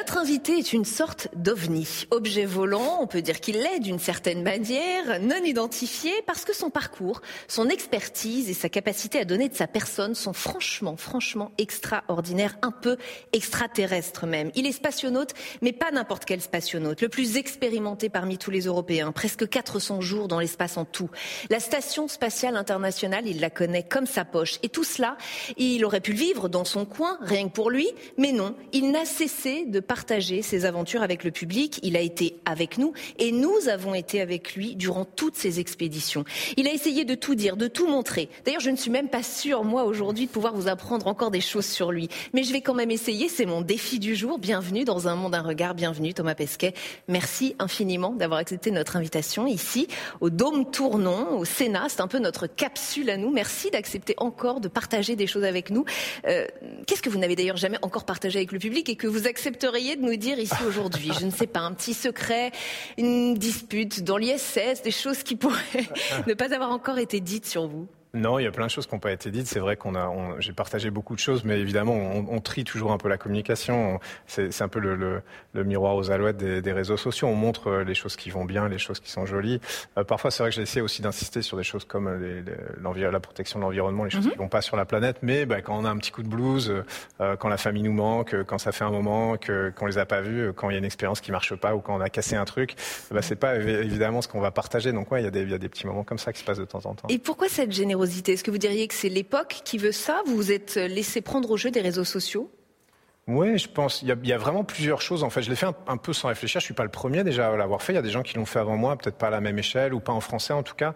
Notre invité est une sorte d'ovni, objet volant, on peut dire qu'il l'est d'une certaine manière, non identifié, parce que son parcours, son expertise et sa capacité à donner de sa personne sont franchement, franchement extraordinaires, un peu extraterrestres même. Il est spationaute, mais pas n'importe quel spationaute, le plus expérimenté parmi tous les Européens, presque 400 jours dans l'espace en tout. La station spatiale internationale, il la connaît comme sa poche. Et tout cela, il aurait pu le vivre dans son coin, rien que pour lui, mais non, il n'a cessé de partager ses aventures avec le public. Il a été avec nous et nous avons été avec lui durant toutes ces expéditions. Il a essayé de tout dire, de tout montrer. D'ailleurs, je ne suis même pas sûre, moi, aujourd'hui, de pouvoir vous apprendre encore des choses sur lui. Mais je vais quand même essayer. C'est mon défi du jour. Bienvenue dans un monde, un regard. Bienvenue, Thomas Pesquet. Merci infiniment d'avoir accepté notre invitation ici, au Dôme Tournon, au Sénat. C'est un peu notre capsule à nous. Merci d'accepter encore de partager des choses avec nous. Euh, Qu'est-ce que vous n'avez d'ailleurs jamais encore partagé avec le public et que vous accepterez de nous dire ici aujourd'hui Je ne sais pas, un petit secret, une dispute dans l'ISS, des choses qui pourraient ne pas avoir encore été dites sur vous non, il y a plein de choses qui n'ont pas été dites. C'est vrai qu'on a, j'ai partagé beaucoup de choses, mais évidemment, on, on trie toujours un peu la communication. C'est un peu le, le, le, miroir aux alouettes des, des, réseaux sociaux. On montre euh, les choses qui vont bien, les choses qui sont jolies. Euh, parfois, c'est vrai que j'ai essayé aussi d'insister sur des choses comme les, les, la protection de l'environnement, les choses mm -hmm. qui vont pas sur la planète. Mais bah, quand on a un petit coup de blues, euh, quand la famille nous manque, quand ça fait un moment que qu'on les a pas vus, quand il y a une expérience qui marche pas ou quand on a cassé un truc, bah, c'est pas évidemment ce qu'on va partager. Donc ouais, il y, a des, il y a des petits moments comme ça qui se passent de temps en temps. Et pourquoi cette est-ce que vous diriez que c'est l'époque qui veut ça? Vous vous êtes laissé prendre au jeu des réseaux sociaux? Oui, je pense. Il y, a, vraiment plusieurs choses. En fait, je l'ai fait un, peu sans réfléchir. Je suis pas le premier déjà à l'avoir fait. Il y a des gens qui l'ont fait avant moi, peut-être pas à la même échelle ou pas en français en tout cas.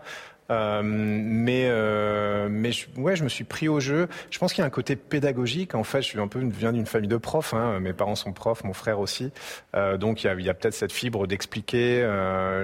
Euh, mais euh, mais je, ouais, je me suis pris au jeu. Je pense qu'il y a un côté pédagogique. En fait, je viens d'une famille de profs. Hein. Mes parents sont profs, mon frère aussi. Euh, donc il y a, y a peut-être cette fibre d'expliquer.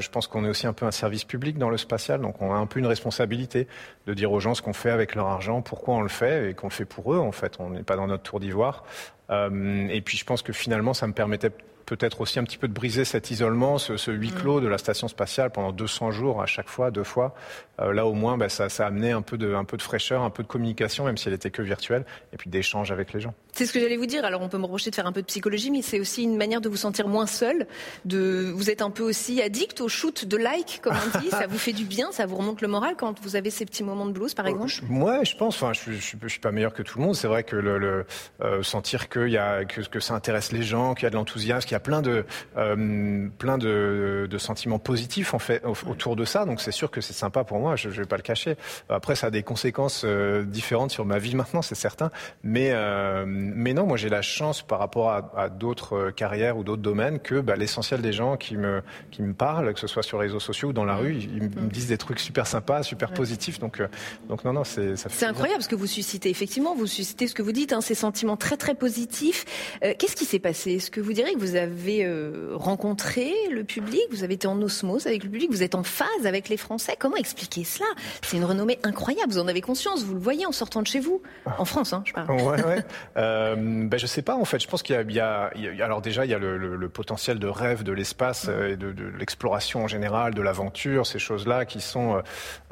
Je pense qu'on est aussi un peu un service public dans le spatial, donc on a un peu une responsabilité de dire aux gens ce qu'on fait avec leur argent, pourquoi on le fait et qu'on le fait pour eux. En fait, on n'est pas dans notre tour d'ivoire. Et puis je pense que finalement, ça me permettait peut-être aussi un petit peu de briser cet isolement, ce, ce huis clos de la station spatiale pendant 200 jours à chaque fois, deux fois. Euh, là, au moins, bah, ça, ça a amené un peu, de, un peu de fraîcheur, un peu de communication, même si elle était que virtuelle, et puis d'échange avec les gens. C'est ce que j'allais vous dire. Alors, on peut me reprocher de faire un peu de psychologie, mais c'est aussi une manière de vous sentir moins seul. De, vous êtes un peu aussi addict au shoot de like, comme on dit. ça vous fait du bien, ça vous remonte le moral quand vous avez ces petits moments de blues, par exemple? Euh, moi, je pense. Enfin, je, je, suis pas meilleur que tout le monde. C'est vrai que le, le euh, sentir que, y a, que, que ça intéresse les gens, qu'il y a de l'enthousiasme, qu'il y a plein de euh, plein de, de, sentiments positifs en fait autour de ça. Donc c'est sûr que c'est sympa pour moi. Je, je vais pas le cacher. Après, ça a des conséquences euh, différentes sur ma vie maintenant, c'est certain. Mais euh, mais non, moi j'ai la chance par rapport à, à d'autres carrières ou d'autres domaines que bah, l'essentiel des gens qui me qui me parlent, que ce soit sur les réseaux sociaux ou dans la rue, ils, ils me disent des trucs super sympas, super positifs. Donc donc non non, c'est ça. C'est incroyable ce que vous suscitez. Effectivement, vous suscitez ce que vous dites, hein, ces sentiments très très positifs. Qu'est-ce qui s'est passé? Est-ce que vous direz que vous avez rencontré le public, vous avez été en osmose avec le public, vous êtes en phase avec les Français. Comment expliquer cela? C'est une renommée incroyable, vous en avez conscience, vous le voyez en sortant de chez vous, en France, hein, je parle. Ouais, ouais. euh, ben, je sais pas, en fait, je pense qu'il y, y, a, alors déjà, il y a le, le, le potentiel de rêve de l'espace euh, et de, de l'exploration en général, de l'aventure, ces choses-là qui sont, euh,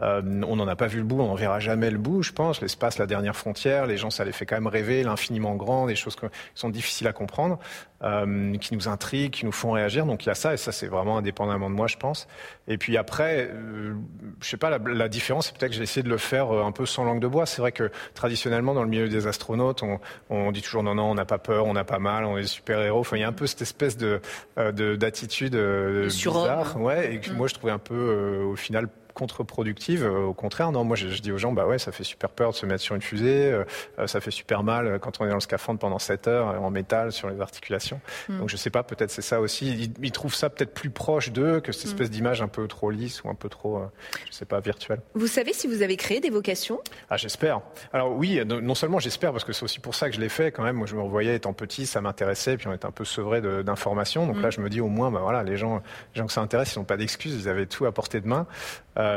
euh on n'en a pas vu le bout, on n'en verra jamais le bout, je pense. L'espace, la dernière frontière, les gens, ça les fait quand même rêver, l'infiniment grand, des choses qui sont difficiles à comprendre, euh, qui nous intriguent, qui nous font réagir. Donc il y a ça, et ça c'est vraiment indépendamment de moi, je pense. Et puis après, euh, je sais pas, la, la différence, c'est peut-être que j'ai essayé de le faire euh, un peu sans langue de bois. C'est vrai que traditionnellement, dans le milieu des astronautes, on, on dit toujours non, non, on n'a pas peur, on n'a pas mal, on est super héros. Enfin, il y a un peu cette espèce de euh, d'attitude bizarre, ouais, et que mmh. moi je trouvais un peu, euh, au final, contre-productive. Au contraire, non, moi je, je, dis aux gens, bah ouais, ça fait super peur de se mettre sur une fusée, euh, ça fait super mal quand on est dans le scaphandre pendant 7 heures en métal sur les articulations. Mm. Donc je sais pas, peut-être c'est ça aussi. Ils, ils trouvent ça peut-être plus proche d'eux que cette mm. espèce d'image un peu trop lisse ou un peu trop, euh, je sais pas, virtuelle. Vous savez si vous avez créé des vocations? Ah, j'espère. Alors oui, non seulement j'espère parce que c'est aussi pour ça que je l'ai fait quand même. Moi, je me revoyais étant petit, ça m'intéressait, puis on était un peu sevré d'informations. Donc mm. là, je me dis au moins, bah voilà, les gens, les gens que ça intéresse, ils n'ont pas d'excuses, ils avaient tout à portée de main. Euh,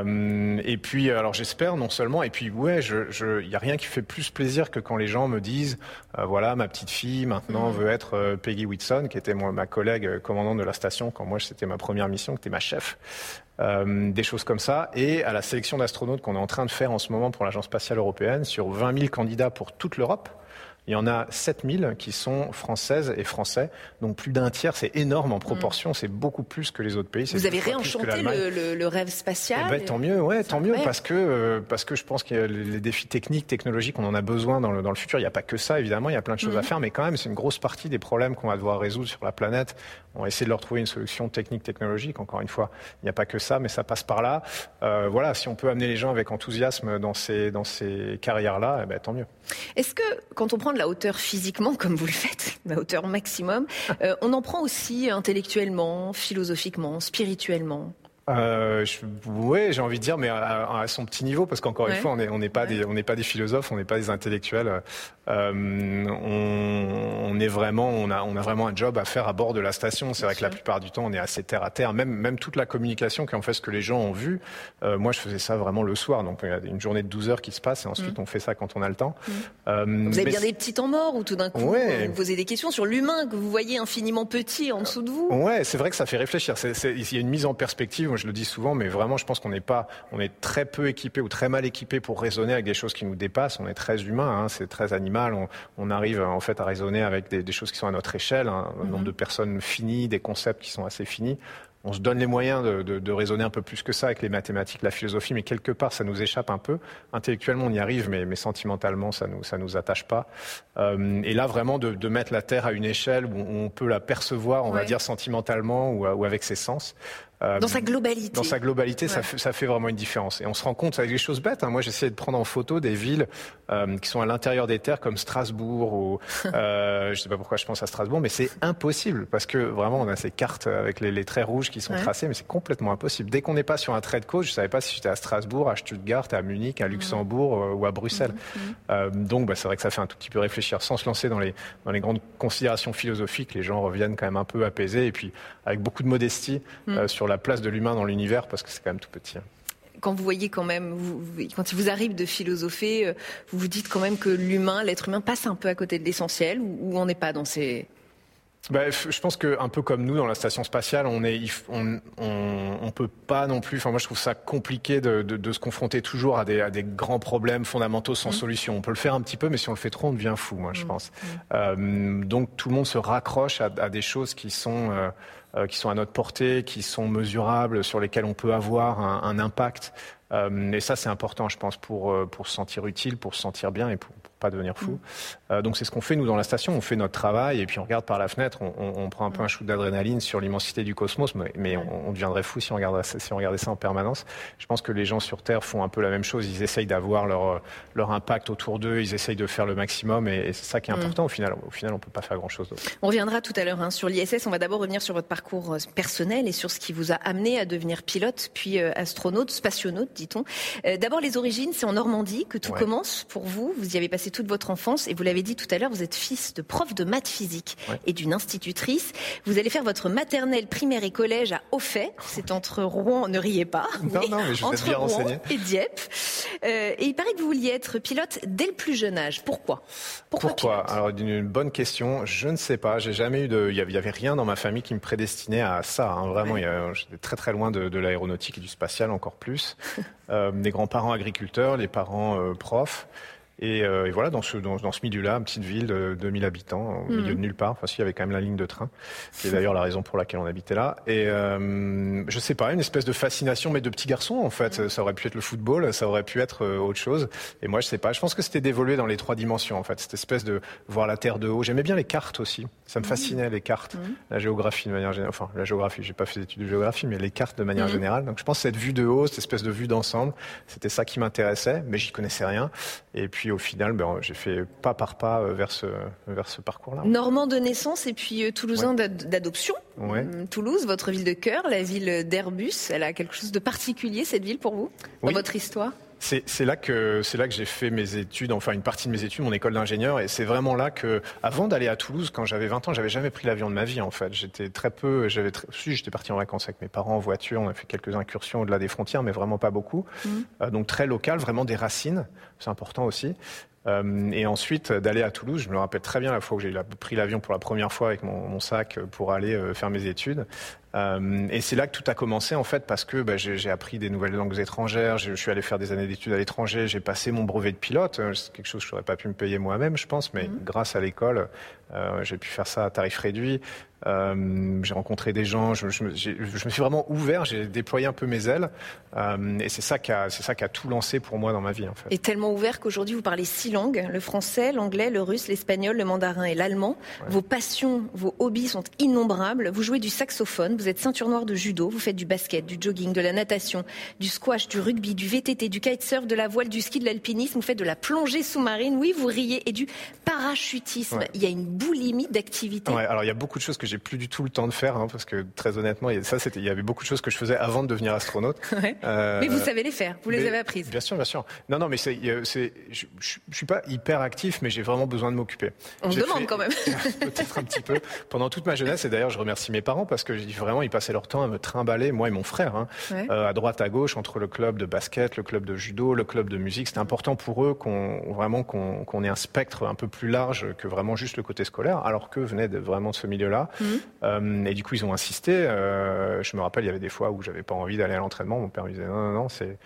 et puis, alors j'espère non seulement, et puis ouais, il je, n'y a rien qui fait plus plaisir que quand les gens me disent, euh, voilà, ma petite fille maintenant mmh. veut être euh, Peggy Whitson, qui était moi, ma collègue euh, commandante de la station quand moi c'était ma première mission, qui était ma chef. Euh, des choses comme ça. Et à la sélection d'astronautes qu'on est en train de faire en ce moment pour l'Agence spatiale européenne, sur 20 000 candidats pour toute l'Europe, Il y en a 7000 qui sont françaises et français, donc plus d'un tiers, c'est énorme en proportion, c'est beaucoup plus que les autres pays. Vous avez réenchanté le, le, rêve spatial eh ben, Tant mieux, ouais, tant mieux, parce que, euh, parce que je pense que les défis techniques, technologiques, on en a besoin dans le, dans le futur. Il n'y a pas que ça, évidemment, il y a plein de choses à mhm. faire, mais quand même, c'est une grosse partie des problèmes qu'on va devoir résoudre sur la planète. On va essayer de leur trouver une solution technique, technologique, encore une fois. Il n'y a pas que ça, mais ça passe par là. Euh, voilà, si on peut amener les gens avec enthousiasme dans ces, dans ces carrières-là, eh ben, tant mieux. Est-ce que, quand on prend de la hauteur physiquement, comme vous le faites, la hauteur maximum, euh, on en prend aussi intellectuellement, philosophiquement, spirituellement euh, Oui, j'ai envie de dire, mais à, son petit niveau, parce qu'encore une fois, on n'est on pas, des, on pas des philosophes, on n'est pas des intellectuels. Euh, on, est vraiment, on a, on a vraiment un job à faire à bord de la station. C'est vrai que la plupart du temps, on est assez terre à terre. Même, même toute la communication qui en fait ce que les gens ont vu. Euh, moi, je faisais ça vraiment le soir. Donc, il y a une journée de 12 heures qui se passe et ensuite, mm. on fait ça quand on a le temps. Mm. Euh, vous avez bien des petits temps morts ou tout d'un coup, vous vous posez des questions sur l'humain que vous voyez infiniment petit en dessous de vous? Ouais, c'est vrai que ça fait réfléchir. il y a une mise en perspective. Moi, je le dis souvent, mais vraiment, je pense qu'on n'est pas, on est très peu équipé ou très mal équipé pour raisonner avec des choses qui nous dépassent. On est très humain, hein, c'est très animal. On, on arrive en fait à raisonner avec des, choses qui sont à notre échelle, hein, un nombre mhm. de personnes finies, des concepts qui sont assez finis. On se donne les moyens de, raisonner un peu plus que ça avec les mathématiques, la philosophie, mais quelque part, ça nous échappe un peu. Intellectuellement, on y arrive, mais, sentimentalement, ça nous, ça nous attache pas. Euh, et là, vraiment, de, mettre la Terre à une échelle où on peut la percevoir, on va dire, sentimentalement ou, ou avec ses sens, euh, dans sa globalité. Dans sa globalité, ça, fait, ça, fait, vraiment une différence. Et on se rend compte avec des choses bêtes. Hein. Moi, j'essaie de prendre en photo des villes euh, qui sont à l'intérieur des terres, comme Strasbourg ou euh, je sais pas pourquoi je pense à Strasbourg, mais c'est impossible parce que vraiment on a ces cartes avec les, les traits rouges qui sont tracés, mais c'est complètement impossible. Dès qu'on n'est pas sur un trait de côte, je savais pas si j'étais à Strasbourg, à Stuttgart, à Munich, à Luxembourg euh, ou à Bruxelles. Euh, donc, bah, c'est vrai que ça fait un tout petit peu réfléchir, sans se lancer dans les dans les grandes considérations philosophiques. Les gens reviennent quand même un peu apaisés et puis avec beaucoup de modestie mm. sur la place de l'humain dans l'univers parce que c'est quand même tout petit. Hein. quand vous voyez quand même, quand il vous arrive de philosopher, euh, vous vous dites quand même que l'humain, l'être humain passe un peu à côté de l'essentiel ou, on n'est pas dans ces... Bah, je pense que un peu comme nous dans la station spatiale, on est, on, on, peut pas non plus. Enfin, moi, je trouve ça compliqué de, de, se confronter toujours à des, à des, grands problèmes fondamentaux sans mmh. solution. On peut le faire un petit peu, mais si on le fait trop, on devient fou. Moi, je mmh. pense. Mmh. Euh, donc, tout le monde se raccroche à, à des choses qui sont euh, euh, qui sont à notre portée, qui sont mesurables, sur lesquels on peut avoir un, un impact. Euh, et ça, c'est important, je pense, pour, euh, pour se sentir utile, pour se sentir bien et pour, pas devenir fou. Mm. Euh, donc c'est ce qu'on fait nous dans la station. On fait notre travail et puis on regarde par la fenêtre. On, prend un peu un shoot d'adrénaline sur l'immensité du cosmos, mais, on, deviendrait fou si on, regardait, si on regardait ça en permanence. Je pense que les gens sur Terre font un peu la même chose. Ils essayent d'avoir leur, leur impact autour d'eux. Ils essayent de faire le maximum et, c'est ça qui est mm. important. Au final, au final, on peut pas faire grand chose d'autre. On reviendra tout à l'heure hein, sur l'ISS. On va d'abord revenir sur votre parcours euh, personnel et sur ce qui vous a amené à devenir pilote puis euh, astronaute, spationaute, dit-on. d'abord les origines, c'est en Normandie que tout commence pour vous. Vous y avez passé toute votre enfance et vous l'avez dit tout à l'heure, vous êtes fils de prof de maths physique et d'une institutrice. Vous allez faire votre maternelle, primaire et collège à Auffay. C'est entre Rouen, ne riez pas. Non, non, mais je entre bien Rouen et Dieppe. Euh, et il paraît que vous vouliez être pilote dès le plus jeune âge. Pourquoi? Pourquoi, Pourquoi? Alors, une bonne question. Je ne sais pas. J'ai jamais eu de. Il y avait rien dans ma famille qui me prédestinait à ça. Hein. Vraiment, j'étais très très loin de, l'aéronautique et du spatial encore plus. euh, des grands-parents agriculteurs, les parents euh, profs. Euh, et, voilà, dans ce, dans, ce milieu-là, une petite ville de 2000 habitants, au milieu de mhm. nulle part. Enfin, s'il y avait quand même la ligne de train, qui est d'ailleurs la raison pour laquelle on habitait là. Et euh, je sais pas, une espèce de fascination, mais de petits garçons, en fait. Mhm. Ça aurait pu être le football, ça aurait pu être euh, autre chose. Et moi, je sais pas. Je pense que c'était d'évoluer dans les trois dimensions, en fait. Cette espèce de voir la Terre de haut. J'aimais bien les cartes aussi. Ça me mhm. fascinait, les cartes. La géographie, de manière générale. Enfin, la géographie, j'ai pas fait d'études de géographie, mais les cartes de manière générale. Donc, je pense que cette vue de haut, cette espèce de vue d'ensemble, c'était ça qui m'intéressait, mais j'y connaissais rien. Et puis, au final, ben, j'ai fait pas par pas euh, vers ce, vers ce parcours-là. Normand de naissance et puis euh, toulousain d'adoption. Hum, Toulouse, votre ville de cœur, la ville d'Airbus, elle a quelque chose de particulier, cette ville, pour vous, dans votre histoire? C'est là que c'est là que j'ai fait mes études, enfin une partie de mes études, mon école d'ingénieur, et c'est vraiment là que, avant d'aller à Toulouse, quand j'avais 20 ans, j'avais jamais pris l'avion de ma vie en fait. J'étais très peu, j'avais, si j'étais parti en vacances avec mes parents en voiture, on a fait quelques incursions au-delà des frontières, mais vraiment pas beaucoup. Mmh. Euh, donc très local, vraiment des racines, c'est important aussi. Euh, et ensuite d'aller à Toulouse, je me rappelle très bien la fois où j'ai pris l'avion pour la première fois avec mon, mon sac pour aller euh, faire mes études. Et c'est là que tout a commencé en fait parce que bah, j'ai appris des nouvelles langues étrangères, je, suis allé faire des années d'études à l'étranger, j'ai passé mon brevet de pilote, c'est quelque chose que je n'aurais pas pu me payer moi-même, je pense, mais mmh. grâce à l'école, j'ai pu faire ça à tarif réduit. Euh, j'ai rencontré des gens, je, je, je, me suis vraiment ouvert, j'ai déployé un peu mes ailes, euh, et c'est ça qui a, c'est ça qui a tout lancé pour moi dans ma vie. En fait. Et tellement ouvert qu'aujourd'hui vous parlez six langues le français, l'anglais, le russe, l'espagnol, le mandarin et l'allemand. Vos passions, vos hobbies sont innombrables. Vous jouez du saxophone, vous êtes ceinture noire de judo, vous faites du basket, du jogging, de la natation, du squash, du rugby, du VTT, du kitesurf, de la voile, du ski, de l'alpinisme. Vous faites de la plongée sous-marine, oui, vous riez et du parachutisme. Il y a une boulimie d'activités. Ouais, alors il y a beaucoup de choses que j'ai plus du tout le temps de faire, hein, parce que très honnêtement, il y, ça, il y avait beaucoup de choses que je faisais avant de devenir astronaute. Euh, mais vous savez les faire, vous les avez apprises. Bien sûr, bien sûr. Non, non, mais c'est, c'est, je, je, suis pas hyper actif, mais j'ai vraiment besoin de m'occuper. On demande quand même. Peut-être un petit peu. Pendant toute ma jeunesse, et d'ailleurs, je remercie mes parents parce que vraiment, ils passaient leur temps à me trimballer, moi et mon frère, hein, euh, à droite, à gauche, entre le club de basket, le club de judo, le club de musique. C'était important pour eux qu'on vraiment qu'on, qu'on ait un spectre un peu plus large que vraiment juste le côté scolaire, alors que venaient de, vraiment de ce milieu-là. Mmh. Euh, et du coup, ils ont insisté. Euh, je me rappelle, il y avait des fois où j'avais pas envie d'aller à l'entraînement. Mon père me disait non, non, non, c'est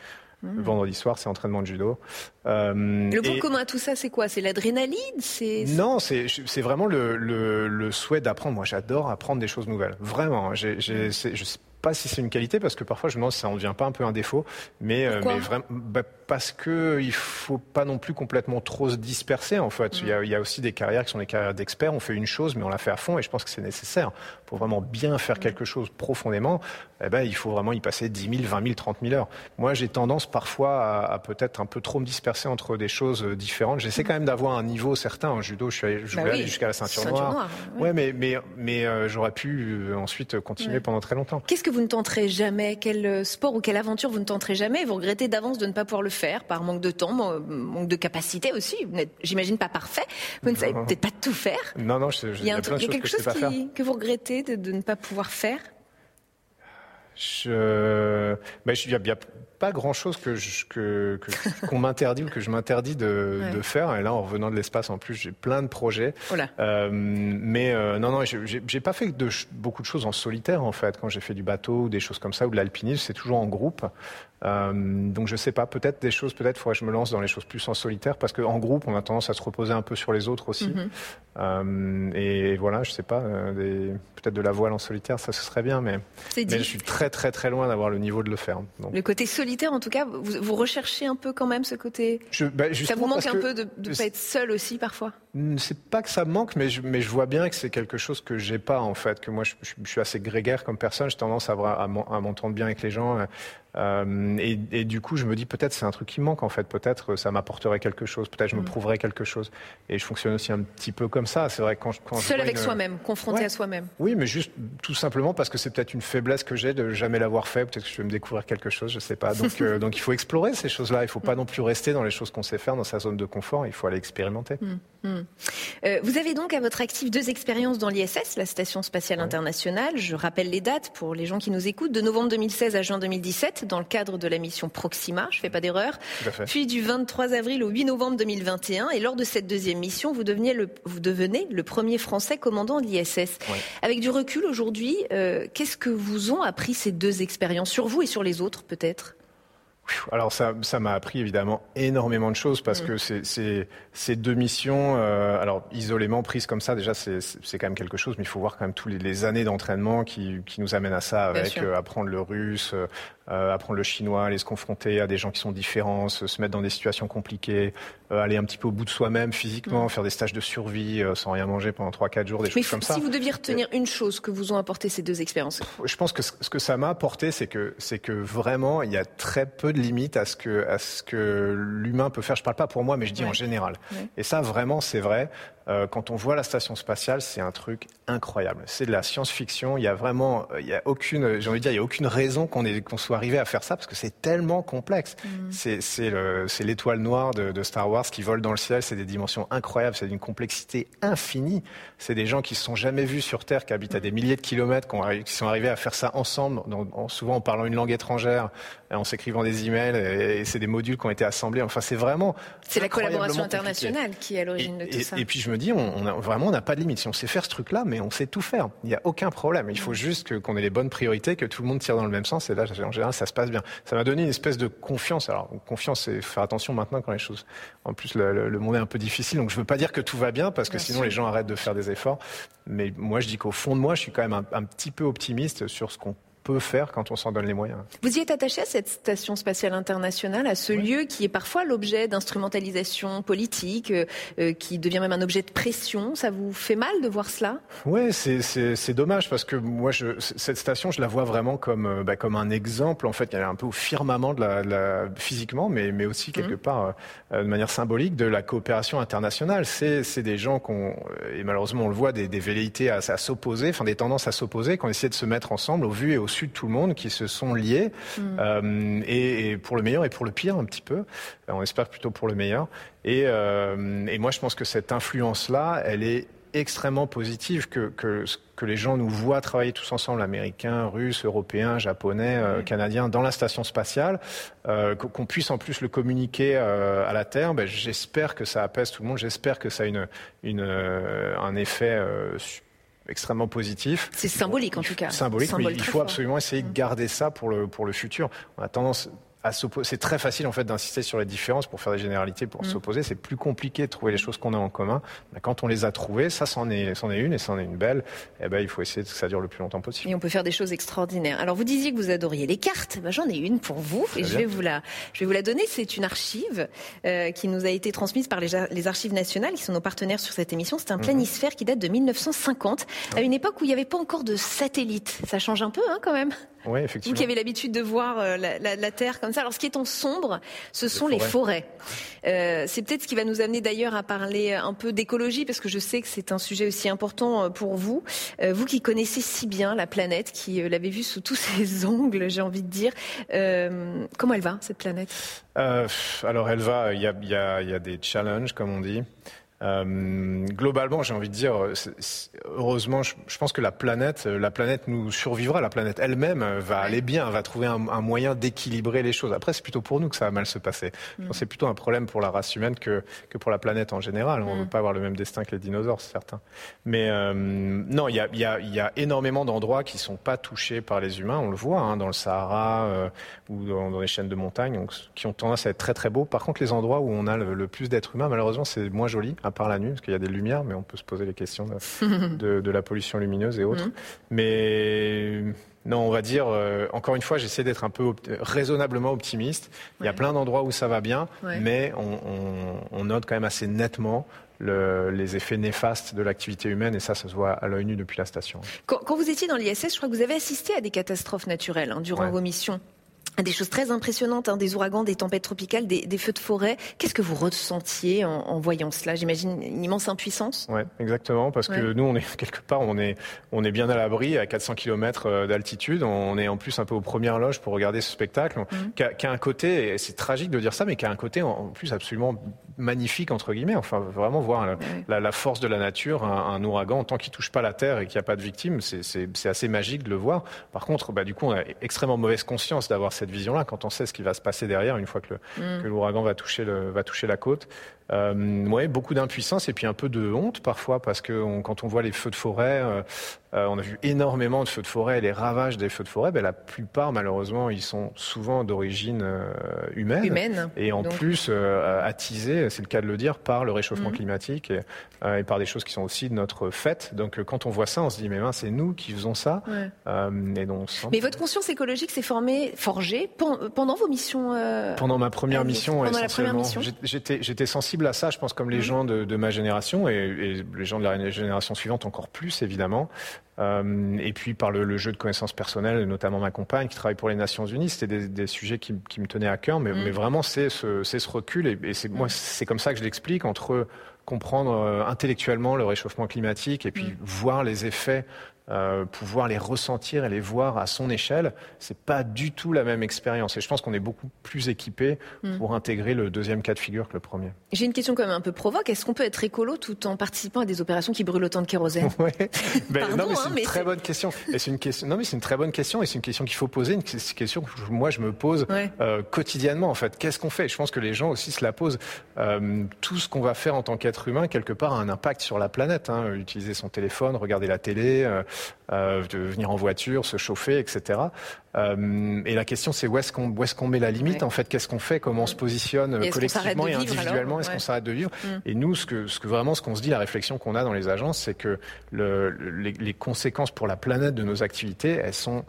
mmh. vendredi soir, c'est entraînement de judo. Euh, le point commun à tout ça, c'est quoi? C'est l'adrénaline? C'est non, c'est c'est vraiment le, le, le souhait d'apprendre. Moi, j'adore apprendre des choses nouvelles. Vraiment, j'ai, sais pas si c'est une qualité parce que parfois je me demande si ça en devient pas un peu un défaut, mais, euh, mais vraiment bah, parce que il faut pas non plus complètement trop se disperser en fait. Il, y a, il, y a, aussi des carrières qui sont des carrières d'experts. On fait une chose, mais on la fait à fond et je pense que c'est nécessaire pour vraiment bien faire quelque chose profondément. Eh ben, il faut vraiment y passer 10 000, 20 000, 30 000 heures. Moi, j'ai tendance parfois à, à peut-être un peu trop me disperser entre des choses différentes. J'essaie quand même d'avoir un niveau certain. En judo, je suis allé, bah oui, jusqu'à la ceinture, noire. ouais. mais mais mais euh, j'aurais pu euh, ensuite continuer pendant très longtemps. Qu'est-ce que vous ne tenterez jamais Quel euh, sport ou quelle aventure vous ne tenterez jamais Vous regrettez d'avance de ne pas pouvoir le faire par manque de temps, manque de capacité aussi. Vous n'êtes, j'imagine, pas parfait. Vous ne savez peut-être pas tout faire. Non, non, je, je, il y a, un truc, il y a quelque chose qui, que vous regrettez de, de ne pas pouvoir faire? Je, ben, il y a, pas grand chose que que qu'on m'interdit ou que je m'interdis de, de, faire. Et là, en revenant de l'espace, en plus, j'ai plein de projets. Euh, mais euh, non, non, j'ai pas fait de, beaucoup de choses en solitaire en fait. Quand j'ai fait du bateau ou des choses comme ça ou de l'alpinisme, c'est toujours en groupe. Euh, donc je sais pas, peut-être des choses, peut-être faudrait que je me lance dans les choses plus en solitaire parce qu'en groupe, on a tendance à se reposer un peu sur les autres aussi. Mm-hmm. euh, et voilà, je sais pas, peut-être de la voile en solitaire, ça ce serait bien, mais, mais je suis très très très loin d'avoir le niveau de le faire. Donc. Le côté solitaire, en tout cas, vous, vous, recherchez un peu quand même ce côté. Je, bah, ça vous manque un peu de ne pas être seul aussi parfois. C'est pas que ça manque, mais je, mais je vois bien que c'est quelque chose que j'ai pas en fait, que moi je, je, suis assez grégaire comme personne, j'ai tendance à, à m'entendre bien avec les gens. Euh, et, et, du coup, je me dis peut-être c'est un truc qui manque en fait. Peut-être ça m'apporterait quelque chose. Peut-être je me mm. prouverais quelque chose. Et je fonctionne aussi un petit peu comme ça. C'est vrai quand, quand seul avec soi-même, confronté à soi-même. Oui, mais juste tout simplement parce que c'est peut-être une faiblesse que j'ai de jamais l'avoir fait. Peut-être que je vais me découvrir quelque chose. Je sais pas. Donc euh, donc il faut explorer ces choses-là. Il faut pas mm. non plus rester dans les choses qu'on sait faire dans sa zone de confort. Il faut aller expérimenter. Mm. Euh, vous avez donc à votre actif deux expériences dans l'ISS, la Station spatiale internationale. Je rappelle les dates pour les gens qui nous écoutent. De novembre 2016 à juin 2017, dans le cadre de la mission Proxima, je ne fais pas d'erreur. Puis du 23 avril au 8 novembre 2021. Et lors de cette deuxième mission, vous, deveniez le, vous devenez le premier Français commandant de l'ISS. Avec du recul aujourd'hui, euh, qu'est-ce que vous ont appris ces deux expériences sur vous et sur les autres peut-être? Alors ça, ça m'a appris évidemment énormément de choses parce mm. que ces deux missions, euh, alors isolément prises comme ça, déjà c'est quand même quelque chose, mais il faut voir quand même tous les, les années d'entraînement qui, qui, nous amènent à ça, avec euh, apprendre le russe, euh, apprendre le chinois, aller se confronter à des gens qui sont différents, se, mettre dans des situations compliquées, euh, aller un petit peu au bout de soi-même physiquement, mm. faire des stages de survie euh, sans rien manger pendant 3-4 jours, des choses comme si ça. Si vous deviez retenir une chose que vous ont apporté ces deux expériences Je pense que ce que ça m'a apporté, c'est que, c'est que vraiment, il y a très peu de limites à ce que, à ce que l'humain peut faire. Je parle pas pour moi, mais je dis en général. Et ça, vraiment, c'est vrai. Euh, quand on voit la station spatiale, c'est un truc incroyable. C'est de la science-fiction. Il y a vraiment, il y a aucune, j'ai envie de dire, il y a aucune raison qu'on qu'on soit arrivé à faire ça parce que c'est tellement complexe. Mm. C'est l'étoile noire de, de, Star Wars qui vole dans le ciel. C'est des dimensions incroyables. C'est d'une complexité infinie. C'est des gens qui se sont jamais vus sur Terre, qui habitent à des milliers de kilomètres, qui, ont, qui sont arrivés à faire ça ensemble, souvent en parlant une langue étrangère, en s'écrivant des emails et, c'est des modules qui ont été assemblés. Enfin, c'est vraiment. C'est la collaboration internationale qui est à l'origine de tout ça. Et puis je me dis, on, a, vraiment, on n'a pas de limite. Si on sait faire ce truc-là, mais on sait tout faire. Il n'y a aucun problème. Il faut juste qu'on ait les bonnes priorités, que tout le monde tire dans le même sens. Et là, en général, ça se passe bien. Ça m'a donné une espèce de confiance. Alors, confiance, c'est faire attention maintenant quand les choses. En plus, le, monde est un peu difficile, donc je veux pas dire que tout va bien parce que sinon les gens arrêtent de faire des efforts. Mais moi, je dis qu'au fond de moi, je suis quand même un petit peu optimiste sur ce qu'on peut faire quand on s'en donne les moyens. Vous y êtes attaché à cette station spatiale internationale, à ce lieu qui est parfois l'objet d'instrumentalisation politique, euh, euh, qui devient même un objet de pression. Ça vous fait mal de voir cela? Oui, c'est dommage parce que moi, je, cette station, je la vois vraiment comme, euh, bah, comme un exemple. En fait, elle est un peu au firmament de la, physiquement, mais, mais aussi quelque mmh. part de manière symbolique de la coopération internationale. C'est des gens qu'on et malheureusement on le voit des, des velléités à, à s'opposer, enfin des tendances à s'opposer, qu'on essaie de se mettre ensemble au vu et au de tout le monde, qui se sont liés, mm. euh, et, pour le meilleur et pour le pire un petit peu. On espère plutôt pour le meilleur. Et, euh, et moi, je pense que cette influence-là, elle est extrêmement positive que, que, que, les gens nous voient travailler tous ensemble, américains, russes, européens, japonais, euh, canadiens, dans la station spatiale, euh, qu'on puisse en plus le communiquer euh, à la Terre. Ben, j'espère que ça apaise tout le monde, j'espère que ça a une, une, un effet extrêmement positif. C'est symbolique en tout cas. Symbolique, mais il faut absolument essayer de garder ça pour le, pour le futur. On a tendance c'est très facile en fait d'insister sur les différences pour faire des généralités, pour mm. s'opposer. C'est plus compliqué de trouver les choses qu'on a en commun. Mais quand on les a trouvées, ça c'en est, c'en est une et c'en est une belle. Eh ben il faut essayer que ça dure le plus longtemps possible. Et on peut faire des choses extraordinaires. Alors vous disiez que vous adoriez les cartes. Ben, j'en ai une pour vous et je vais vous la, je vais vous la donner. C'est une archive euh, qui nous a été transmise par les, les, archives nationales, qui sont nos partenaires sur cette émission. C'est un mhm. planisphère qui date de 1950, à une époque où il n'y avait pas encore de satellite. Ça change un peu, hein, quand même? Oui, effectivement. Vous qui avez l'habitude de voir euh, la, Terre comme ça. Alors, ce qui est en sombre, ce sont les forêts. Euh, c'est peut-être ce qui va nous amener d'ailleurs à parler un peu d'écologie, parce que je sais que c'est un sujet aussi important euh, pour vous. vous qui connaissez si bien la planète, qui l'avez vue sous tous ses ongles, j'ai envie de dire. comment elle va, cette planète? Alors, elle va, il y a des challenges, comme on dit. Euh, globalement, j'ai envie de dire, heureusement, je, pense que la planète, la planète nous survivra. La planète elle-même va aller bien, va trouver un, moyen d'équilibrer les choses. Après, c'est plutôt pour nous que ça va mal se passer. Mm. c'est plutôt un problème pour la race humaine que, que pour la planète en général. On ne mm. veut pas avoir le même destin que les dinosaures, c'est certain. Mais euh, non, il y a, y, a, y a, énormément d'endroits qui sont pas touchés par les humains. On le voit hein, dans le Sahara euh, ou dans, dans, les chaînes de montagnes, qui ont tendance à être très très beaux. Par contre, les endroits où on a le, le plus d'êtres humains, malheureusement, c'est moins joli à part la nuit, parce qu'il y a des lumières, mais on peut se poser les questions de, de, la pollution lumineuse et autres. Mhm. Mais non, on va dire, euh, encore une fois, j'essaie d'être un peu raisonnablement optimiste. Il y a plein d'endroits où ça va bien, mais on, note quand même assez nettement les effets néfastes de l'activité humaine, et ça, ça se voit à l'œil nu depuis la station. Quand, vous étiez dans l'ISS, je crois que vous avez assisté à des catastrophes naturelles hein, durant vos missions des choses très impressionnantes, hein, des ouragans, des tempêtes tropicales, des, des feux de forêt. Qu'est-ce que vous ressentiez en, en voyant cela? J'imagine une immense impuissance. Ouais, exactement, parce que nous, on est quelque part, on est, on est bien à l'abri, à 400 km euh, d'altitude. On est en plus un peu aux premières loges pour regarder ce spectacle, mmh. qui, a, qui, a, un côté, et c'est tragique de dire ça, mais qui a un côté en plus absolument magnifique entre guillemets. Enfin, vraiment voir la, la, force de la nature, un, un ouragan, tant qu'il touche pas la terre et qu'il n'y a pas de victimes, c'est assez magique de le voir. Par contre, bah, du coup, on a extrêmement mauvaise conscience d'avoir cette vision-là quand on sait ce qui va se passer derrière une fois que mm. l'ouragan va toucher le, va toucher la côte. Euh, ouais, beaucoup d'impuissance et puis un peu de honte parfois parce que quand on voit les feux de forêt, euh, euh, on a vu énormément de feux de forêt, les ravages des feux de forêt. Ben, la plupart, malheureusement, ils sont souvent d'origine euh, humaine, humaine, et en plus attisés, c'est le cas de le dire, par le réchauffement mhm. climatique et, et, par des choses qui sont aussi de notre fait. Donc, quand on voit ça, on se dit mais c'est nous qui faisons ça. et donc, mais votre conscience écologique s'est formée, forgée pendant vos missions. pendant ma première mission, pendant essentiellement. J'étais, j'étais à ça, je pense, comme les mhm. gens de, de, ma génération et, et les gens de la génération suivante encore plus évidemment. Euh, et puis par le, jeu de connaissances personnelles, notamment ma compagne qui travaille pour les Nations Unies, c'était des, sujets qui, me tenaient à cœur, mais, mm. vraiment c'est ce, ce, recul, et, c'est moi c'est comme ça que je l'explique entre comprendre euh, intellectuellement le réchauffement climatique et puis voir les effets euh, pouvoir les ressentir et les voir à son échelle, c'est pas du tout la même expérience. Et je pense qu'on est beaucoup plus équipé mm. pour intégrer le deuxième cas de figure que le premier. J'ai une question quand même un peu provoque. Est-ce qu'on peut être écolo tout en participant à des opérations qui brûlent autant de kérosène? Ouais. Ben, non, mais c'est une très bonne question. Et c'est une question. Non, mais c'est une très bonne question et c'est une question qu'il faut poser. Une question que moi je me pose euh, quotidiennement. En fait, qu'est-ce qu'on fait? Je pense que les gens aussi se la posent. Euh, tout ce qu'on va faire en tant qu'être humain, quelque part, a un impact sur la planète. Hein. Utiliser son téléphone, regarder la télé, de venir en voiture, se chauffer, etc. Euh, et la question, c'est où est-ce qu'on est met la limite En fait, qu'est-ce qu'on fait? Comment on se positionne collectivement et individuellement? Est-ce qu'on s'arrête de vivre? Mm. Et nous, ce que, ce que vraiment, ce qu'on se dit, la réflexion qu'on a dans les agences, c'est que le, les, les conséquences pour la planète de nos activités, elles sont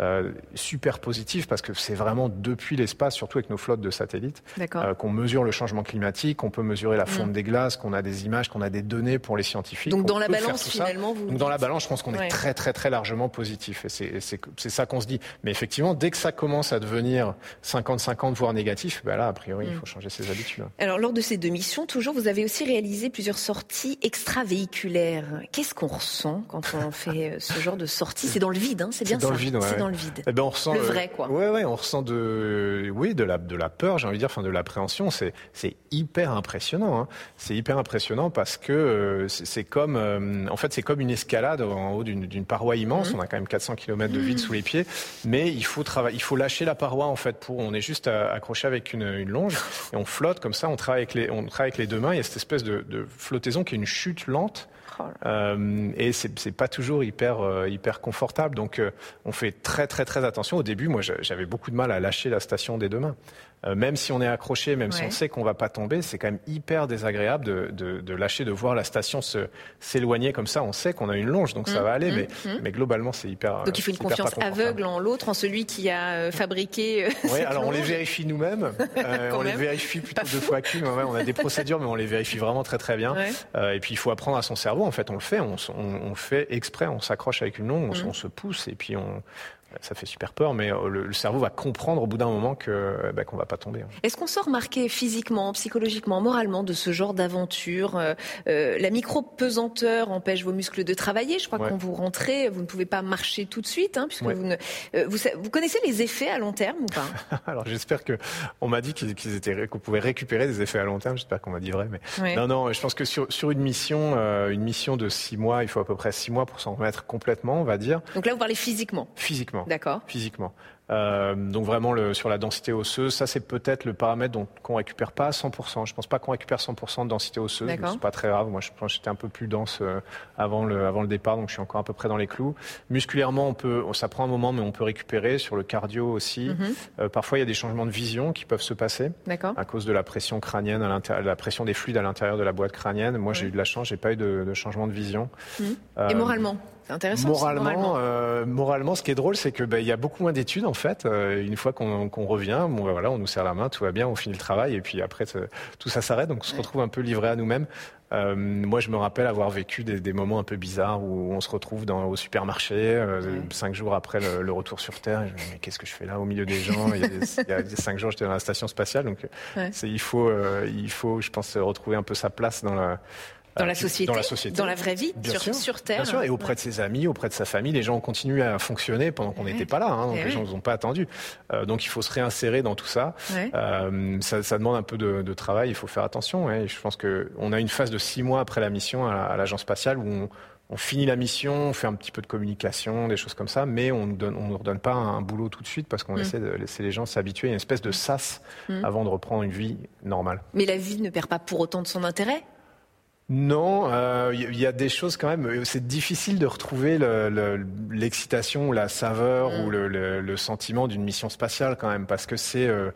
euh, super positif parce que c'est vraiment depuis l'espace, surtout avec nos flottes de satellites, euh, qu'on mesure le changement climatique, qu'on peut mesurer la fonte mm. des glaces, qu'on a des images, qu'on a des données pour les scientifiques. Donc dans la balance, finalement, vous. Donc dans la balance, je pense qu'on est très très très largement positif. Et c'est ça qu'on se dit. Mais effectivement, dès que ça commence à devenir 50-50 voire négatif, ben là, a priori, il mm. faut changer ses habitudes. Alors lors de ces deux missions, toujours, vous avez aussi réalisé plusieurs sorties extravéhiculaires. Qu'est-ce qu'on ressent quand on fait euh, ce genre de sortie C'est dans le vide, hein, c'est bien ça. Dans le vide, ouais le vide. Eh ben on ressent le vrai quoi. Ouais ouais, on ressent de oui de la de la peur, j'ai envie de dire, enfin de l'appréhension. C'est c'est hyper impressionnant. Hein. C'est hyper impressionnant parce que euh, c'est comme euh, en fait c'est comme une escalade en haut d'une paroi immense. Mhm. On a quand même 400 km de vide sous les pieds, mais il faut travailler, il faut lâcher la paroi en fait pour. On est juste accroché avec une, une, longe et on flotte comme ça. On travaille avec les on travaille avec les deux mains. Il y a cette espèce de, de flottaison qui est une chute lente euh, et c'est pas toujours hyper euh, hyper confortable. Donc euh, on fait très très très attention. Au début, moi, j'avais beaucoup de mal à lâcher la station des deux mains. Euh, même si on est accroché, même si on sait qu'on va pas tomber, c'est quand même hyper désagréable de, de, de lâcher, de voir la station s'éloigner comme ça. On sait qu'on a une longe, donc ça mmh, va aller, mmh, mais, mmh. mais globalement c'est hyper. Donc il faut une confiance aveugle en l'autre, en celui qui a fabriqué. Oui, alors on les vérifie nous-mêmes. on les vérifie plutôt deux fois qu'une. Ouais, on a des procédures, mais on les vérifie vraiment très très bien. et puis il faut apprendre à son cerveau. En fait, on le fait, on, on, on fait exprès, on s'accroche avec une longe, on, on, se pousse, et puis on, ça fait super peur, mais euh, le, cerveau va comprendre au bout d'un moment que euh, bah, qu'on va pas tomber. Hein. Est-ce qu'on sort marqué physiquement, psychologiquement, moralement de ce genre d'aventure euh, La micro-pesanteur empêche vos muscles de travailler? Je crois que quand vous rentrez, vous ne pouvez pas marcher tout de suite, hein, puisque vous, ne, vous, connaissez les effets à long terme ou pas? Alors j'espère que on m'a dit qu'ils étaient qu'on pouvait récupérer des effets à long terme. J'espère qu'on m'a dit vrai, mais non, non. Je pense que sur, sur une mission, une mission de six mois, il faut à peu près six mois pour s'en remettre complètement, on va dire. Donc là, vous parlez physiquement? Physiquement. D'accord. Physiquement. Euh, donc vraiment le, sur la densité osseuse, ça c'est peut-être le paramètre qu'on récupère pas à 100%. Je pense pas qu'on récupère 100% de densité osseuse, c'est pas très grave. Moi je pense j'étais un peu plus dense euh, avant le avant le départ, donc je suis encore à peu près dans les clous. Musculairement, on peut, ça prend un moment, mais on peut récupérer. Sur le cardio aussi. Mhm. euh, parfois il y a des changements de vision qui peuvent se passer à cause de la pression crânienne, à l'intérieur, la pression des fluides à l'intérieur de la boîte crânienne. Moi j'ai eu de la chance, j'ai pas eu de, de changement de vision. Mhm. Et moralement intéressant. Moralement, moralement. Euh, moralement. ce qui est drôle, c'est que ben, il y a beaucoup moins d'études en fait. Euh, une fois qu'on revient, bon, ben, voilà, on nous serre la main, tout va bien, on finit le travail et puis après tout ça s'arrête. Donc on se retrouve un peu livré à nous-mêmes. Euh, moi, je me rappelle avoir vécu des, des, moments un peu bizarres où on se retrouve dans, au supermarché euh, cinq jours après le, le, retour sur Terre. Et je me dis, mais qu'est-ce que je fais là au milieu des gens? Il y, a des, il y a cinq jours, j'étais dans la station spatiale, donc ouais. il faut, euh, il faut, je pense, retrouver un peu sa place dans la dans la société, dans la société, dans la vraie vie, bien sur, sûr, sur Terre. Bien sûr, et auprès de ses amis, auprès de sa famille, les gens ont continué à fonctionner pendant qu'on n'était pas là. Hein, donc les gens ne nous ont pas attendu. Euh, donc il faut se réinsérer dans tout ça. Euh, ça. ça. demande un peu de, de, travail. Il faut faire attention. Et je pense que on a une phase de six mois après la mission à, l'agence spatiale où on, on finit la mission, on fait un petit peu de communication, des choses comme ça, mais on ne nous redonne pas un boulot tout de suite parce qu'on mm. essaie de laisser les gens s'habituer à une espèce de sas mm. avant de reprendre une vie normale. Mais la vie ne perd pas pour autant de son intérêt non, il euh, y, a des choses quand même. C'est difficile de retrouver l'excitation, le, ou la saveur ou mm. le, le sentiment d'une mission spatiale quand même, parce que c'est euh,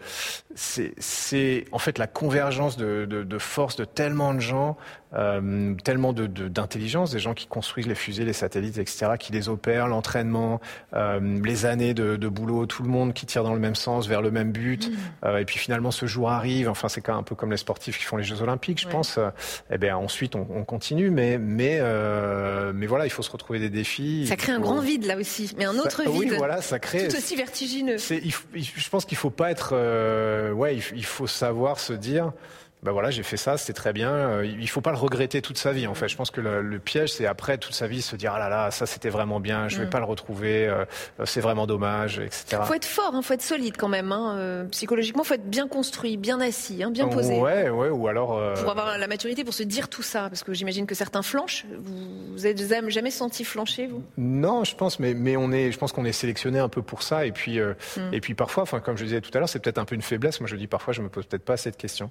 c'est en fait la convergence de, de, de forces de tellement de gens euh, tellement d'intelligence, de, des gens qui construisent les fusées, les satellites, etc., qui les opèrent, l'entraînement, euh, les années de, de, boulot, tout le monde qui tire dans le même sens, vers le même but. Mmh. Euh, et puis finalement, ce jour arrive. Enfin, c'est un peu comme les sportifs qui font les Jeux Olympiques, je pense. Et eh bien ensuite, on, on, continue, mais mais euh, mais voilà, il faut se retrouver des défis. Ça crée un grand vide là aussi, mais un autre vide. Oui, voilà, ça crée. Tout aussi vertigineux. Il, je pense qu'il faut pas être. Euh, ouais, il, il faut savoir se dire bah voilà, j'ai fait ça, c'était très bien. Euh, il faut pas le regretter toute sa vie, en fait. Je pense que le, piège, c'est après toute sa vie se dire ah là là, ça c'était vraiment bien, je vais mm. pas le retrouver, euh, c'est vraiment dommage, etc. Faut être fort, hein, faut être solide quand même. Hein. Euh, psychologiquement, faut être bien construit, bien assis, hein, bien posé. Ouais, ouais, ou alors. Pour avoir la maturité pour se dire tout ça, parce que j'imagine que certains flanchent. Vous, vous êtes jamais senti flancher, vous? Non, je pense, mais mais on est, je pense qu'on est sélectionné un peu pour ça, et puis mm. et puis parfois, enfin comme je disais tout à l'heure, c'est peut-être un peu une faiblesse. Moi, je dis parfois, je me pose peut-être pas cette question.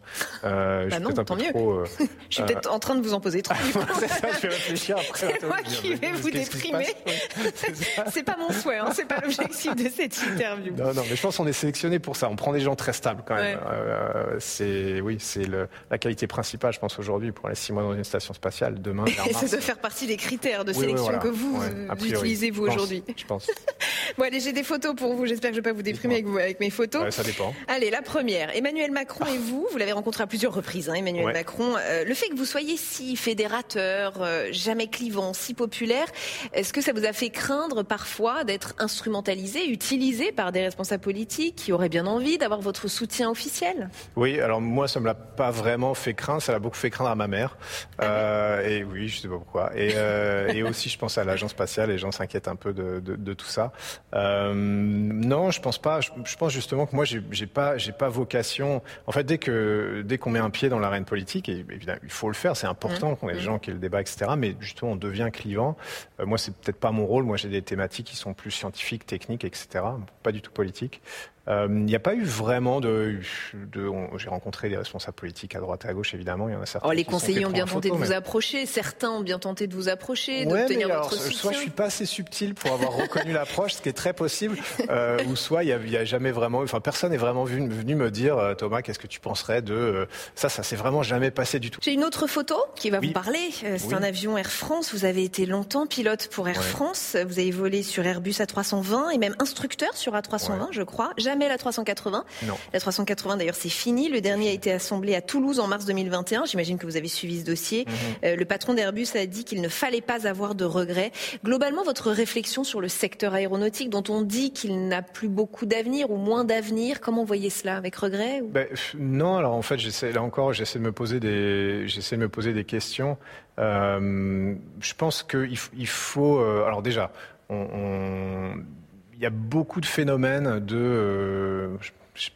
Euh, bah non, tant mieux. Euh, je suis peut-être en train de vous en poser trop. c'est ça, je vais réfléchir après. C'est moi qui vais vous déprimer. c'est pas mon souhait, hein, c'est pas l'objectif de cette interview. Non, non, mais je pense qu'on est sélectionné pour ça. On prend des gens très stables quand même. Euh, c'est oui, c'est la qualité principale, je pense aujourd'hui pour aller six mois dans une station spatiale. Demain, et ça doit faire partie des critères de sélection que vous utilisez vous aujourd'hui. Je pense. Bon allez, j'ai des photos pour vous. J'espère que je vais pas vous déprimer avec, vous, avec mes photos. ça dépend. Allez, la première. Emmanuel Macron et vous, vous l'avez rencontré à plusieurs reprises, hein, Emmanuel Macron. Euh, le fait que vous soyez si fédérateur, euh, jamais clivant, si populaire, est-ce que ça vous a fait craindre parfois d'être instrumentalisé, utilisé par des responsables politiques qui auraient bien envie d'avoir votre soutien officiel? Oui, alors moi, ça me l'a pas vraiment fait craindre, ça l'a beaucoup fait craindre à ma mère. Ah euh, et oui, je sais pas pourquoi. Et, et aussi, je pense à l'agence spatiale, les gens s'inquiètent un peu de, de, de tout ça. Non, je pense pas. Je, je, pense justement que moi, j'ai pas, j'ai pas vocation. En fait, dès que dès qu'on met un pied dans l'arène politique, et évidemment, il faut le faire, c'est important mmh. qu'on ait des mmh. gens qui aient le débat, etc. Mais justement, on devient clivant. Euh, moi, c'est peut-être pas mon rôle. Moi, j'ai des thématiques qui sont plus scientifiques, techniques, etc. Pas du tout politiques. Euh, il n'y a pas eu vraiment de. de J'ai rencontré des responsables politiques à droite et à gauche, évidemment. Il y en a certains. Oh, les conseillers ont bien tenté de vous approcher. Certains ont bien tenté de vous approcher, d'obtenir votre soutien. Soit je suis pas assez subtil pour avoir reconnu l'approche, ce qui est très possible, euh, ou soit il n'y a, a, jamais vraiment. Enfin, personne n'est vraiment venu, me dire, euh, Thomas, qu'est-ce que tu penserais de ça Ça s'est vraiment jamais passé du tout. J'ai une autre photo qui va vous parler. C'est un avion Air France. Vous avez été longtemps pilote pour Air France. Vous avez volé sur Airbus A320 et même instructeur sur A320, je crois. Jamais la 380. Non. La 380 d'ailleurs c'est fini. Le dernier a été assemblé à Toulouse en mars 2021. J'imagine que vous avez suivi ce dossier. Mhm. Euh, le patron d'Airbus a dit qu'il ne fallait pas avoir de regrets. Globalement, votre réflexion sur le secteur aéronautique dont on dit qu'il n'a plus beaucoup d'avenir ou moins d'avenir, comment voyez cela? Avec regret ben, Non, alors en fait, j'essaie là encore, j'essaie de me poser des, j'essaie de me poser des questions. Euh, je pense qu'il il faut, euh, alors déjà, on, on il y a beaucoup de phénomènes de, euh,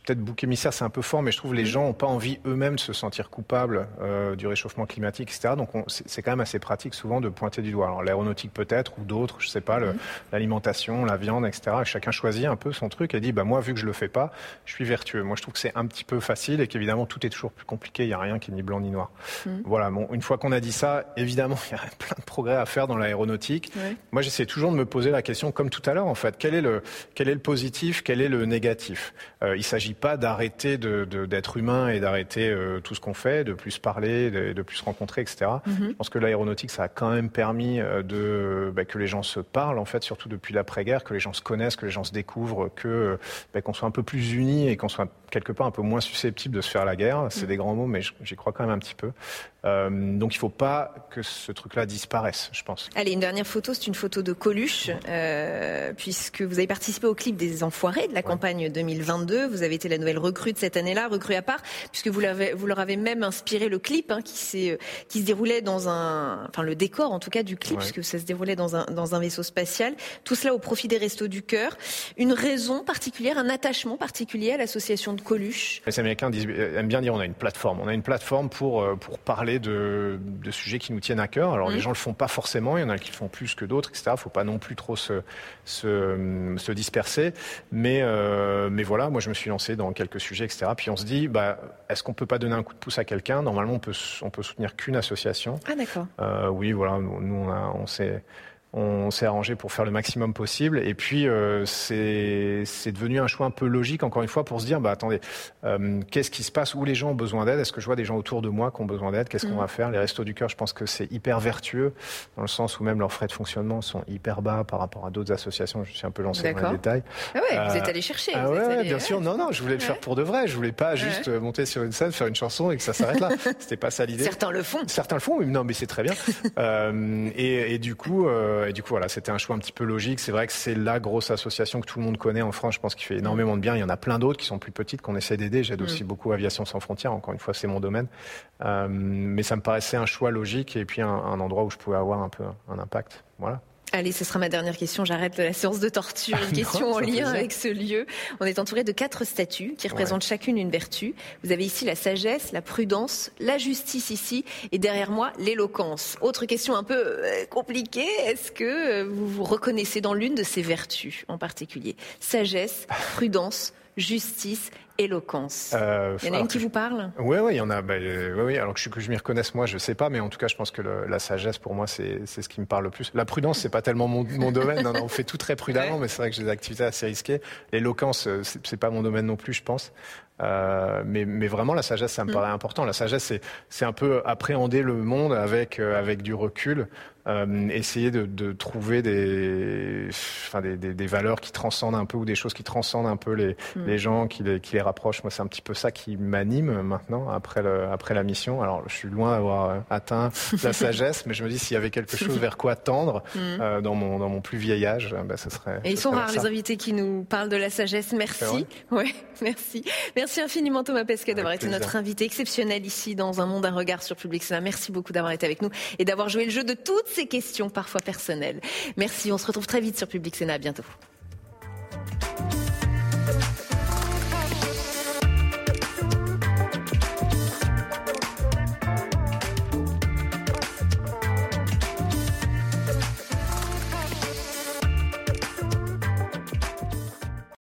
peut-être bouc émissaire, c'est un peu fort, mais je trouve que les gens n'ont pas envie eux-mêmes de se sentir coupables euh, du réchauffement climatique, etc. Donc c'est quand même assez pratique souvent de pointer du doigt. Alors l'aéronautique peut-être, ou d'autres, je sais pas, mhm. l'alimentation, la viande, etc. chacun choisit un peu son truc et dit, bah moi, vu que je le fais pas, je suis vertueux. Moi, je trouve que c'est un petit peu facile et qu'évidemment, tout est toujours plus compliqué. Il n'y a rien qui est ni blanc ni noir. Mhm. Voilà. Bon, une fois qu'on a dit ça, évidemment, il y a plein de progrès à faire dans l'aéronautique. Moi, j'essaie toujours de me poser la question, comme tout à l'heure, en fait, quel est le, quel est le positif, quel est le négatif? Euh, Il s'agit pas d'arrêter d'être humain et d'arrêter euh, tout ce qu'on fait, de plus parler, de, plus se rencontrer, etc. Mm-hmm. Je pense que l'aéronautique, ça a quand même permis euh, de, bah, que les gens se parlent, en fait, surtout depuis l'après-guerre, que les gens se connaissent, que les gens se découvrent, que bah, qu'on soit un peu plus unis et qu'on soit quelque part un peu moins susceptible de se faire la guerre. C'est mm. des grands mots, mais j'y crois quand même un petit peu. Euh, donc il ne faut pas que ce truc-là disparaisse, je pense. Allez, une dernière photo, c'est une photo de Coluche, euh, puisque vous avez participé au clip des Enfoirés de la campagne 2022. Vous avez été la nouvelle recrue de cette année-là, recrue à part, puisque vous, vous leur avez même inspiré le clip hein, qui, euh, qui se déroulait dans un... Enfin, le décor en tout cas du clip, puisque ça se déroulait dans un, dans un vaisseau spatial. Tout cela au profit des Restos du Cœur. Une raison particulière, un attachement particulier à l'association de Coluche Les Américains disent, aiment bien dire on a une plateforme. On a une plateforme pour, pour parler de, sujets qui nous tiennent à cœur. Alors les mmh. gens le font pas forcément, il y en a qui le font plus que d'autres, etc. Il faut pas non plus trop se, se, disperser. Mais, euh, mais voilà, moi je me suis lancé dans quelques sujets, etc. Puis on se dit, bah, est-ce qu'on peut pas donner un coup de pouce à quelqu'un? Normalement, on peut, on peut soutenir qu'une association. Ah d'accord. Euh, oui, voilà, nous on, on s'est on s'est arrangé pour faire le maximum possible. Et puis, euh, c'est devenu un choix un peu logique, encore une fois, pour se dire, bah, attendez, euh, qu'est-ce qui se passe? Où les gens ont besoin d'aide? Est-ce que je vois des gens autour de moi qui ont besoin d'aide? Qu'est-ce qu'on mm. va faire? Les Restos du Cœur, je pense que c'est hyper vertueux, dans le sens où même leurs frais de fonctionnement sont hyper bas par rapport à d'autres associations. Je suis un peu lancé dans les détails. Ah ouais, vous êtes allé chercher. Ah ouais, bien sûr. Non, non, je voulais le faire pour de vrai. Je voulais pas juste monter sur une scène, faire une chanson et que ça s'arrête là. C'était pas ça l'idée. Certains le font. Certains le font, mais non, mais c'est très bien. euh, et, et, du coup, et du coup, voilà, c'était un choix un petit peu logique. C'est vrai que c'est la grosse association que tout le monde connaît en France. Je pense qu'il fait énormément de bien. Il y en a plein d'autres qui sont plus petites qu'on essaie d'aider. J'aide mm. aussi beaucoup Aviation sans frontières. Encore une fois, c'est mon domaine. mais ça me paraissait un choix logique et puis un, un endroit où je pouvais avoir un peu un impact. Voilà. Allez, ce sera ma dernière question. J'arrête la séance de torture. Une question en lien avec ce lieu. On est entouré de quatre statues qui représentent chacune une vertu. Vous avez ici la sagesse, la prudence, la justice ici, et derrière moi l'éloquence. Autre question un peu euh, compliquée. Est-ce que euh, vous vous reconnaissez dans l'une de ces vertus en particulier? Sagesse, prudence, justice éloquence. Euh, il y en a une qui vous parle? Oui, oui, il y en a. Bah, euh, oui, alors que je, que je m'y reconnaisse moi, je sais pas, mais en tout cas, je pense que la sagesse, pour moi, c'est ce qui me parle le plus. La prudence, c'est pas tellement mon, mon domaine. non, non, on fait tout très prudemment, mais c'est vrai que j'ai des activités assez risquées. L'éloquence, euh, c'est pas mon domaine non plus, je pense. Euh, mais, mais, vraiment, la sagesse, ça me mm. paraît important. La sagesse, c'est un peu appréhender le monde avec, euh, avec du recul, euh, essayer de, de, trouver des, enfin, des, des, des, valeurs qui transcendent un peu ou des choses qui transcendent un peu les, mm. les gens, qui les, qui les rapprochent. Moi, c'est un petit peu ça qui m'anime maintenant après, le, après la mission. Alors, je suis loin d'avoir atteint la sagesse, mais je me dis s'il y avait quelque chose vers quoi tendre mm. euh, dans, mon, dans mon plus vieil âge, ben, ce serait. Et ils sont rares les invités qui nous parlent de la sagesse. Merci. Ouais, merci. Merci infiniment Thomas Pesquet d'avoir été notre invité exceptionnel ici dans un monde à regard sur Public Sénat. Merci beaucoup d'avoir été avec nous et d'avoir joué le jeu de toutes ces questions parfois personnelles. Merci, on se retrouve très vite sur Public Sénat. À bientôt.